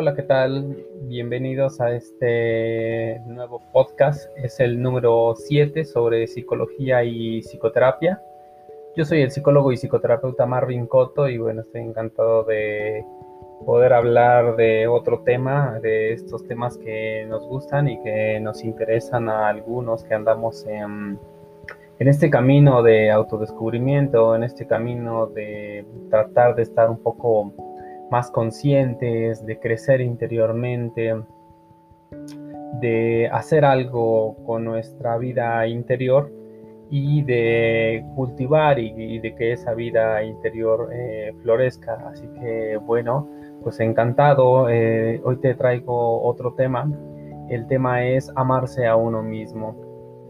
Hola, ¿qué tal? Bienvenidos a este nuevo podcast. Es el número 7 sobre psicología y psicoterapia. Yo soy el psicólogo y psicoterapeuta Marvin Cotto y bueno, estoy encantado de poder hablar de otro tema, de estos temas que nos gustan y que nos interesan a algunos que andamos en este camino de autodescubrimiento, en este camino de tratar de estar un poco más conscientes, de crecer interiormente, de hacer algo con nuestra vida interior y de cultivar y, de que esa vida interior eh, florezca. Así que bueno, pues encantado. Eh, hoy te traigo otro tema. El tema es amarse a uno mismo.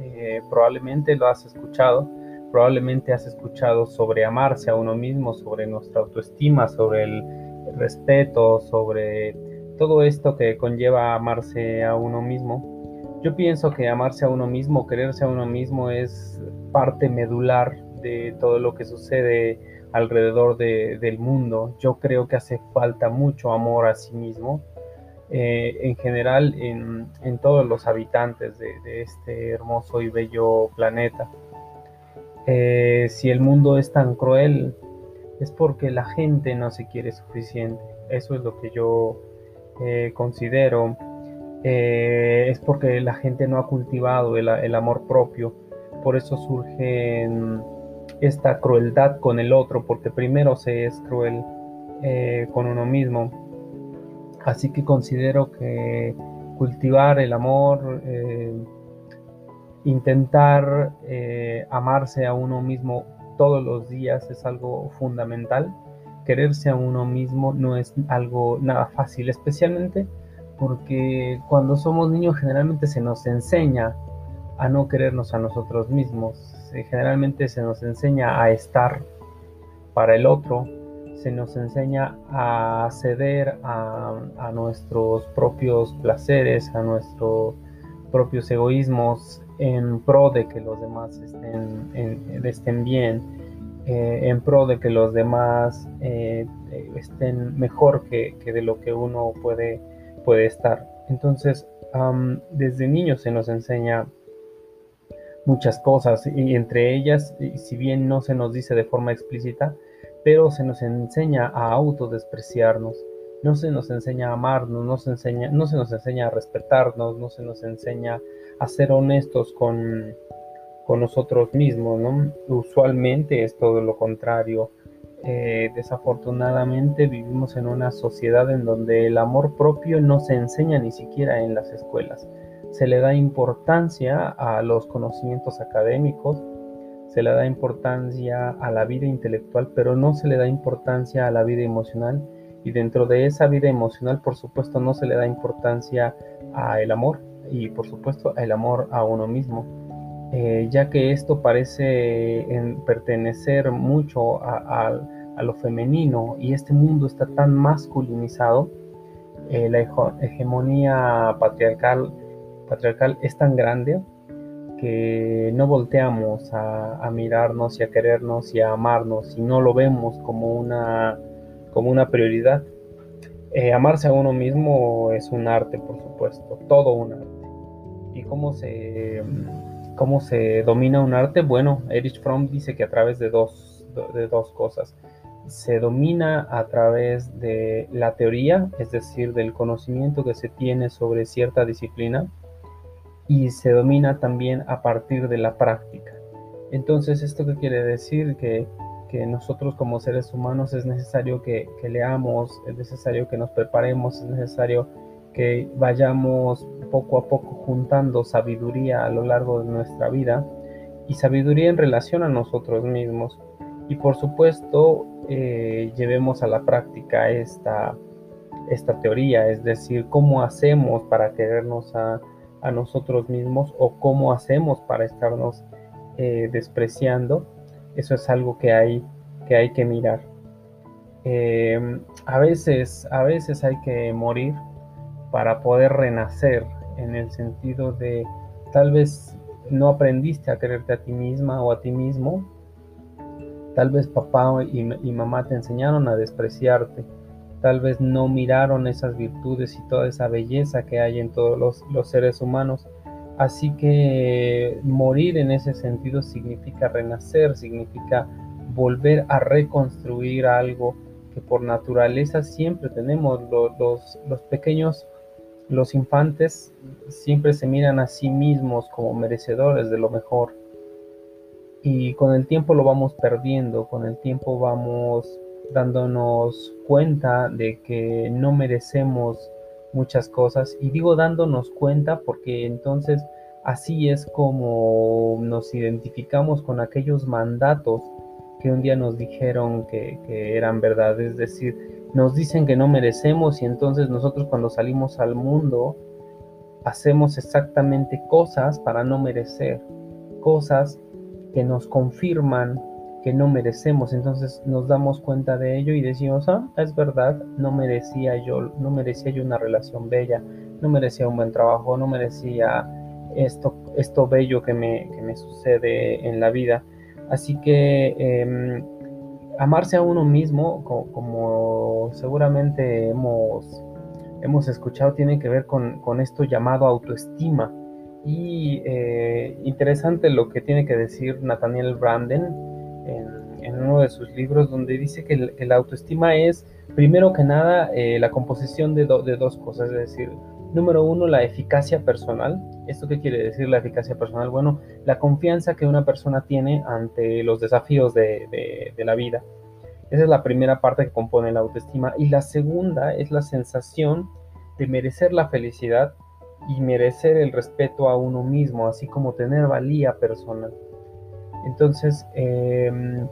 Eh, probablemente lo has escuchado. Probablemente has escuchado sobre amarse a uno mismo, sobre nuestra autoestima, sobre el respeto, sobre todo esto que conlleva amarse a uno mismo. Yo pienso que amarse a uno mismo, quererse a uno mismo es parte medular de todo lo que sucede alrededor del mundo. Yo creo que hace falta mucho amor a sí mismo, eh, en general en, todos los habitantes de, este hermoso y bello planeta. Eh, si el mundo es tan cruel, es porque la gente no se quiere suficiente. Eso es lo que yo eh, considero. Eh, es porque la gente no ha cultivado el, amor propio. Por eso surge esta crueldad con el otro, porque primero se es cruel eh, con uno mismo. Así que considero que cultivar el amor, intentar amarse a uno mismo todos los días es algo fundamental. Quererse a uno mismo no es algo nada fácil, especialmente porque cuando somos niños generalmente se nos enseña a no querernos a nosotros mismos. Generalmente se nos enseña a estar para el otro, se nos enseña a ceder a, nuestros propios placeres, a nuestros propios egoísmos, en pro de que los demás estén, estén bien, eh, en pro de que los demás eh, estén mejor que, de lo que uno puede, puede estar. Entonces, desde niños se nos enseña muchas cosas y entre ellas, si bien no se nos dice de forma explícita, pero se nos enseña a autodespreciarnos, no se nos enseña a amarnos, no se, enseña, no se nos enseña a respetarnos, no se nos enseña a ser honestos con, con nosotros mismos. Usualmente es todo lo contrario. Eh, desafortunadamente vivimos en una sociedad en donde el amor propio no se enseña ni siquiera en las escuelas. Se le da importancia a los conocimientos académicos, se le da importancia a la vida intelectual, pero no se le da importancia a la vida emocional y dentro de esa vida emocional, por supuesto, no se le da importancia al amor y por supuesto el amor a uno mismo, eh, ya que esto parece pertenecer mucho a, lo femenino y este mundo está tan masculinizado, eh, la hegemonía patriarcal, patriarcal es tan grande que no volteamos a, a, mirarnos y a querernos y a amarnos y no lo vemos como una, como una prioridad. Eh, amarse a uno mismo es un arte, por supuesto, todo un arte. ¿Y cómo se, cómo se domina un arte? Bueno, Erich Fromm dice que a través de dos, de dos cosas. Se domina a través de la teoría, es decir, del conocimiento que se tiene sobre cierta disciplina, y se domina también a partir de la práctica. Entonces, ¿esto qué quiere decir? Que que nosotros como seres humanos es necesario que, leamos, es necesario que nos preparemos, es necesario que vayamos poco a poco juntando sabiduría a lo largo de nuestra vida y sabiduría en relación a nosotros mismos. Y por supuesto, eh, llevemos a la práctica esta, esta teoría, es decir, cómo hacemos para querernos a, nosotros mismos o cómo hacemos para estarnos eh, despreciando eso es algo que hay que, hay que mirar. Em, a, veces, a veces hay que morir para poder renacer en el sentido de tal vez no aprendiste a quererte a ti misma o a ti mismo. Tal vez papá y, mamá te enseñaron a despreciarte tal vez no miraron esas virtudes y toda esa belleza que hay en todos los seres humanos. Así que morir en ese sentido significa renacer, significa volver a reconstruir algo que por naturaleza siempre tenemos. Los, pequeños, los infantes, siempre se miran a sí mismos como merecedores de lo mejor. Y con el tiempo lo vamos perdiendo, con el tiempo vamos dándonos cuenta de que no merecemos muchas cosas. Y digo dándonos cuenta porque entonces así es como nos identificamos con aquellos mandatos que un día nos dijeron que, eran verdad, es decir, nos dicen que no merecemos y entonces nosotros cuando salimos al mundo hacemos exactamente cosas para no merecer, cosas que nos confirman que no merecemos, entonces nos damos cuenta de ello y decimos, ah, es verdad, no merecía yo, no merecía yo una relación bella, no merecía un buen trabajo, no merecía esto, esto bello que me, que me sucede en la vida. Así que em, amarse a uno mismo, como, seguramente hemos, hemos, escuchado, tiene que ver con, esto llamado autoestima. Y eh, interesante lo que tiene que decir Nathaniel Branden en, uno de sus libros, donde dice que, la autoestima es, primero que nada, eh, la composición de, de dos cosas, es decir, Número uno, la eficacia personal. ¿Esto qué quiere decir la eficacia personal? Bueno, la confianza que una persona tiene ante los desafíos de, la vida. Esa es la primera parte que compone la autoestima. Y la segunda es la sensación de merecer la felicidad y merecer el respeto a uno mismo, así como tener valía personal. Entonces, em,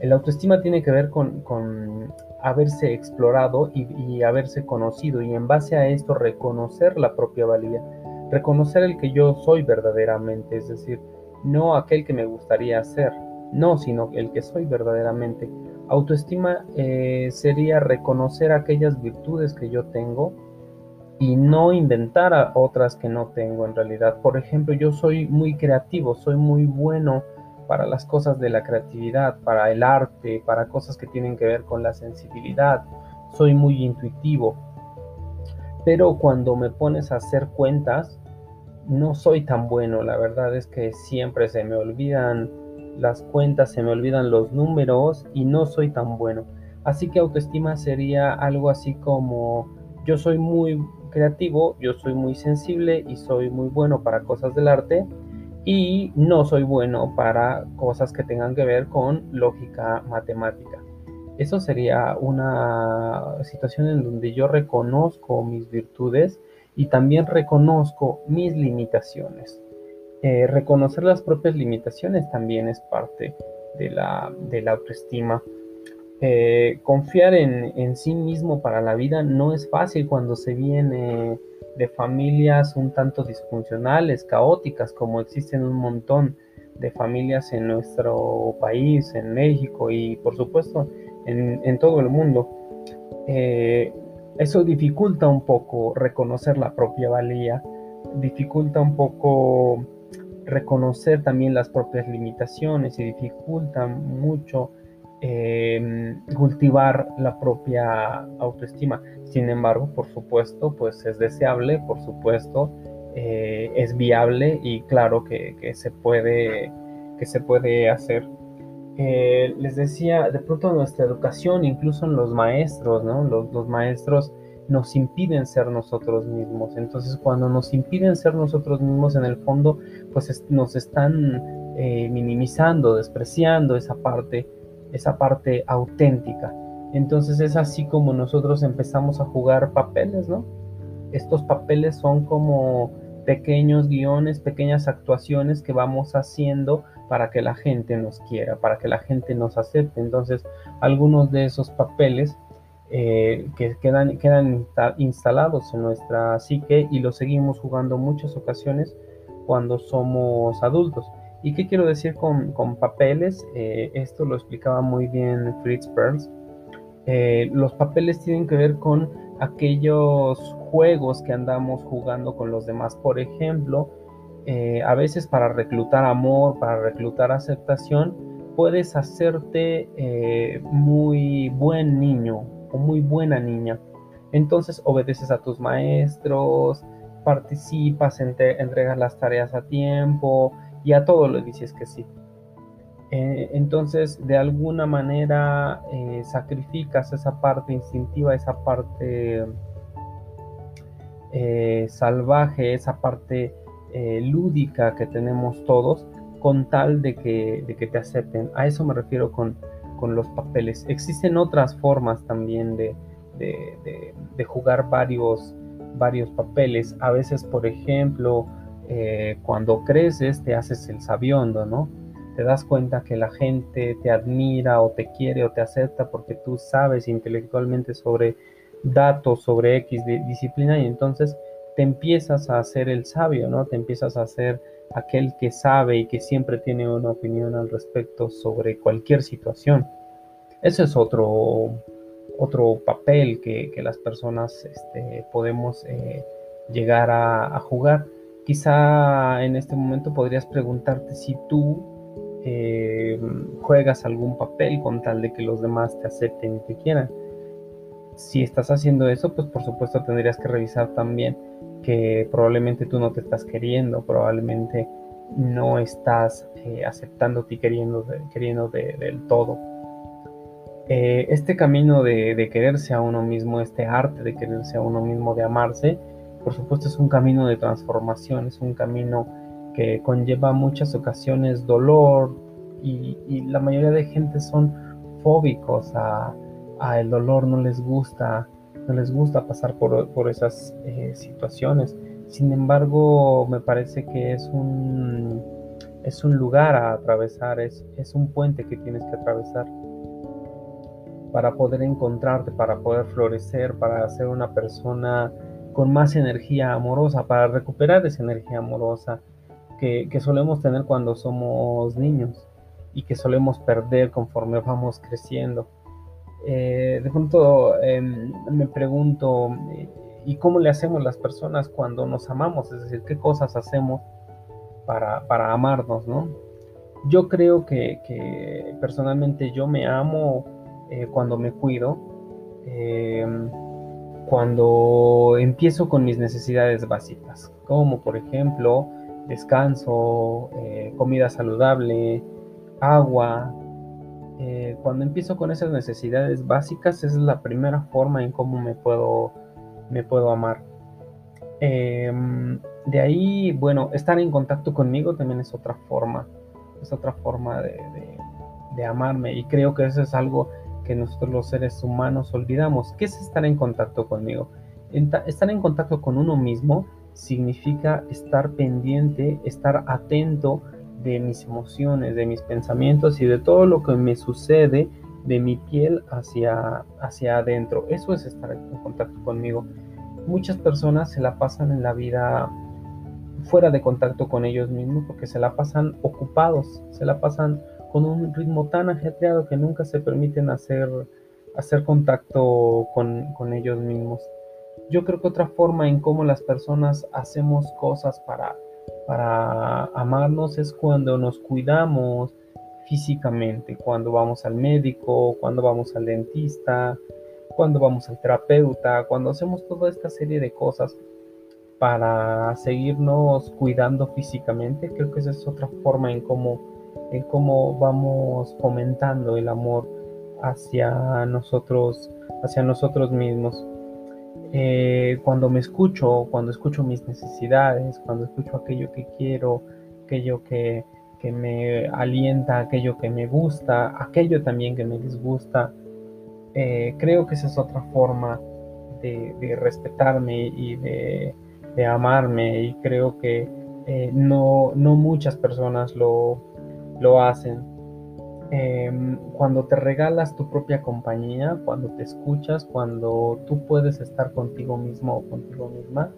el autoestima tiene que ver con haberse explorado y, haberse conocido y en base a esto reconocer la propia valía, reconocer el que yo soy verdaderamente, es decir, no aquel que me gustaría ser, no, sino el que soy verdaderamente. Autoestima eh, sería reconocer aquellas virtudes que yo tengo y no inventar otras que no tengo en realidad. Por ejemplo, yo soy muy creativo, soy muy bueno para las cosas de la creatividad, para el arte, para cosas que tienen que ver con la sensibilidad. Soy muy intuitivo. Pero cuando me pones a hacer cuentas, no soy tan bueno. La verdad es que siempre se me olvidan las cuentas, se me olvidan los números y no soy tan bueno. Así que autoestima sería algo así como yo soy muy creativo, yo soy muy sensible y soy muy bueno para cosas del arte, y no soy bueno para cosas que tengan que ver con lógica matemática. Eso sería una situación en donde yo reconozco mis virtudes y también reconozco mis limitaciones. Eh, reconocer las propias limitaciones también es parte de la, de la autoestima. Eh, confiar en, en sí mismo para la vida no es fácil cuando se viene de familias un tanto disfuncionales, caóticas, como existen un montón de familias en nuestro país, en México y por supuesto en, todo el mundo. Eh, eso dificulta un poco reconocer la propia valía, dificulta un poco reconocer también las propias limitaciones y dificulta mucho Em, cultivar la propia autoestima. Sin embargo, por supuesto, pues es deseable, por supuesto, eh, es viable y claro que, se, puede, que se puede hacer. Eh, les decía, de pronto nuestra educación, incluso en los maestros, ¿no? Los, maestros nos impiden ser nosotros mismos. Entonces, cuando nos impiden ser nosotros mismos, en el fondo, pues nos están eh, minimizando, despreciando esa parte esa parte auténtica. Entonces es así como nosotros empezamos a jugar papeles, ¿no? Estos papeles son como pequeños guiones, pequeñas actuaciones que vamos haciendo para que la gente nos quiera, para que la gente nos acepte. Entonces, algunos de esos papeles eh, que quedan, instalados en nuestra psique y los seguimos jugando muchas ocasiones cuando somos adultos. ¿Y qué quiero decir con, papeles? Eh, esto lo explicaba muy bien Fritz Perls. Eh, los papeles tienen que ver con aquellos juegos que andamos jugando con los demás. Por ejemplo, eh, a veces para reclutar amor, para reclutar aceptación, puedes hacerte muy buen niño o muy buena niña. Entonces obedeces a tus maestros, participas, entregas las tareas a tiempo y a todo le dices que sí. Eh, entonces, de alguna manera, eh, sacrificas esa parte instintiva, esa parte eh, salvaje, esa parte lúdica que tenemos todos, con tal de que, de que, te acepten. A eso me refiero con, con los papeles. Existen otras formas también de, de, de jugar varios, varios papeles. A veces, por ejemplo, cuando creces te haces el sabiondo, ¿no? Te das cuenta que la gente te admira o te quiere o te acepta porque tú sabes intelectualmente sobre datos, sobre X disciplina y entonces te empiezas a hacer el sabio, ¿no? Te empiezas a hacer aquel que sabe y que siempre tiene una opinión al respecto sobre cualquier situación. Ese es otro, otro papel que, las personas este, podemos eh, llegar a jugar. Quizá en este momento podrías preguntarte si tú eh, juegas algún papel con tal de que los demás te acepten y te quieran. Si estás haciendo eso, pues por supuesto tendrías que revisar también que probablemente tú no te estás queriendo, probablemente no estás eh, aceptándote y queriendo, queriendo del todo. Eh, este camino de, de, quererse a uno mismo, este arte de quererse a uno mismo, de amarse, por supuesto es un camino de transformación, es un camino que conlleva muchas ocasiones dolor y, la mayoría de gente son fóbicos a, el dolor, no les gusta, no les gusta pasar por, esas eh, situaciones. Sin embargo, me parece que es un, es un lugar a atravesar, es, es un puente que tienes que atravesar para poder encontrarte, para poder florecer, para ser una persona con más energía amorosa, para recuperar esa energía amorosa, que, solemos tener cuando somos niños y que solemos perder conforme vamos creciendo. Eh, de pronto em, me pregunto, eh, ¿y cómo le hacemos las personas cuando nos amamos? Es decir, ¿qué cosas hacemos para, para amarnos? ¿no? Yo creo que, personalmente yo me amo eh, cuando me cuido, em, cuando empiezo con mis necesidades básicas, como por ejemplo descanso, eh, comida saludable, agua. Eh, cuando empiezo con esas necesidades básicas es la primera forma en cómo me puedo, me puedo amar. Em, de ahí, bueno, estar en contacto conmigo también es otra forma, es otra forma de, de amarme y creo que eso es algo que nosotros los seres humanos olvidamos. ¿Qué es estar en contacto conmigo? Estar en contacto con uno mismo significa estar pendiente, estar atento de mis emociones, de mis pensamientos y de todo lo que me sucede de mi piel hacia, hacia adentro. Eso es estar en contacto conmigo. Muchas personas se la pasan en la vida fuera de contacto con ellos mismos porque se la pasan ocupados, se la pasan con un ritmo tan ajetreado que nunca se permiten hacer, hacer contacto con, con ellos mismos. Yo creo que otra forma en cómo las personas hacemos cosas para, para amarnos es cuando nos cuidamos físicamente, cuando vamos al médico, cuando vamos al dentista, cuando vamos al terapeuta, cuando hacemos toda esta serie de cosas para seguirnos cuidando físicamente, creo que esa es otra forma en cómo, en cómo vamos fomentando el amor hacia nosotros, hacia nosotros mismos. Eh, cuando me escucho, cuando escucho mis necesidades, cuando escucho aquello que quiero, aquello que, me alienta, aquello que me gusta, aquello también que me disgusta, eh, creo que esa es otra forma de, respetarme y de, amarme y creo que eh, no, no, muchas personas lo, lo hacen. Em, cuando te regalas tu propia compañía, cuando te escuchas, cuando tú puedes estar contigo mismo o contigo misma,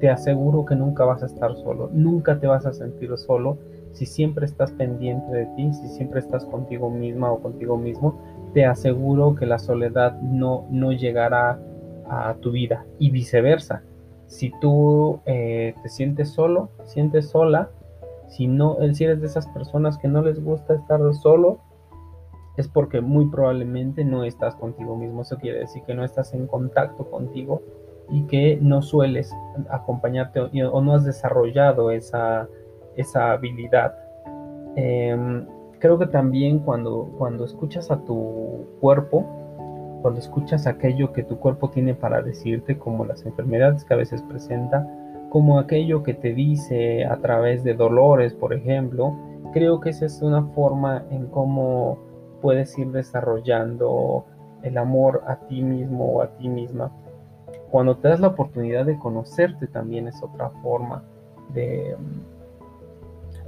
te aseguro que nunca vas a estar solo, nunca te vas a sentir solo si siempre estás pendiente de ti, si siempre estás contigo misma o contigo mismo, te aseguro que la soledad no, no llegará a tu vida y viceversa. Si tú eh, te sientes solo, sientes sola, si no, si eres de esas personas que no les gusta estar solo, es porque muy probablemente no estás contigo mismo. Eso quiere decir que no estás en contacto contigo y que no sueles acompañarte o, no has desarrollado esa, esa habilidad. Em, creo que también cuando, cuando escuchas a tu cuerpo, cuando escuchas aquello que tu cuerpo tiene para decirte, como las enfermedades que a veces presenta, como aquello que te dice a través de dolores, por ejemplo, creo que esa es una forma en cómo puedes ir desarrollando el amor a ti mismo o a ti misma. Cuando te das la oportunidad de conocerte también es otra forma de,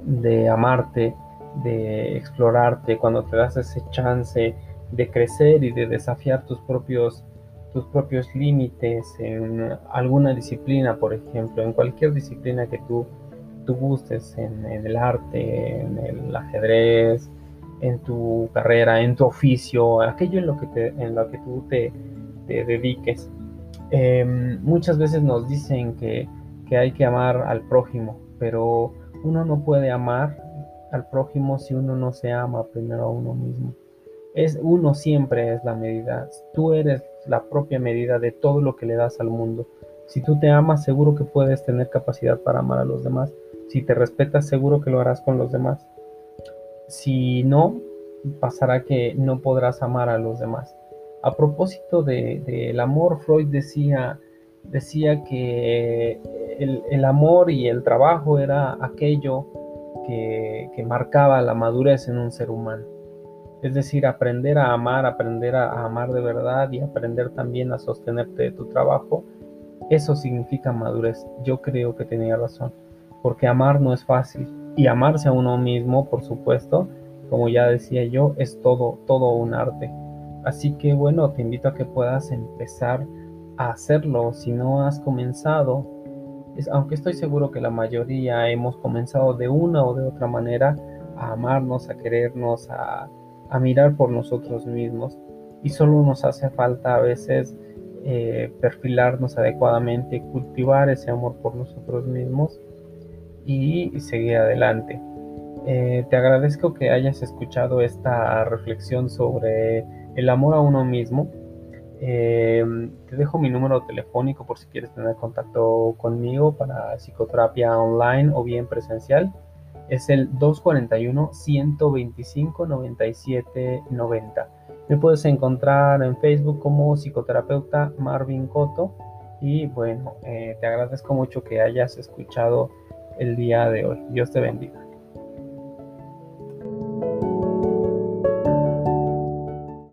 de amarte, de explorarte, cuando te das ese chance de crecer y de desafiar tus propios tus propios límites en alguna disciplina, por ejemplo, en cualquier disciplina que tú, tú gustes, en, el arte, en el ajedrez, en tu carrera, en tu oficio, aquello en lo que, te, en lo que tú te, dediques. Em, muchas veces nos dicen que, que hay que amar al prójimo, pero uno no puede amar al prójimo si uno no se ama primero a uno mismo. Es uno siempre es la medida. Tú eres la propia medida de todo lo que le das al mundo. Si tú te amas, seguro que puedes tener capacidad para amar a los demás. Si te respetas, seguro que lo harás con los demás. Si no, pasará que no podrás amar a los demás. A propósito del de, amor, Freud decía, decía que el, amor y el trabajo era aquello que, que marcaba la madurez en un ser humano. Es decir, aprender a amar, aprender a, amar de verdad y aprender también a sostenerte de tu trabajo, eso significa madurez. Yo creo que tenía razón, porque amar no es fácil. Y amarse a uno mismo, por supuesto, como ya decía yo, es todo, todo un arte. Así que bueno, te invito a que puedas empezar a hacerlo. Si no has comenzado, es, aunque estoy seguro que la mayoría hemos comenzado de una o de otra manera a amarnos, a querernos, a a mirar por nosotros mismos y solo nos hace falta a veces eh, perfilarnos adecuadamente, cultivar ese amor por nosotros mismos y, seguir adelante. Eh, te agradezco que hayas escuchado esta reflexión sobre el amor a uno mismo. Eh, te dejo mi número telefónico por si quieres tener contacto conmigo para psicoterapia online o bien presencial es el 241-125-9790. Me puedes encontrar en Facebook como psicoterapeuta Marvin Coto y bueno, eh, te agradezco mucho que hayas escuchado el día de hoy. Dios te bendiga.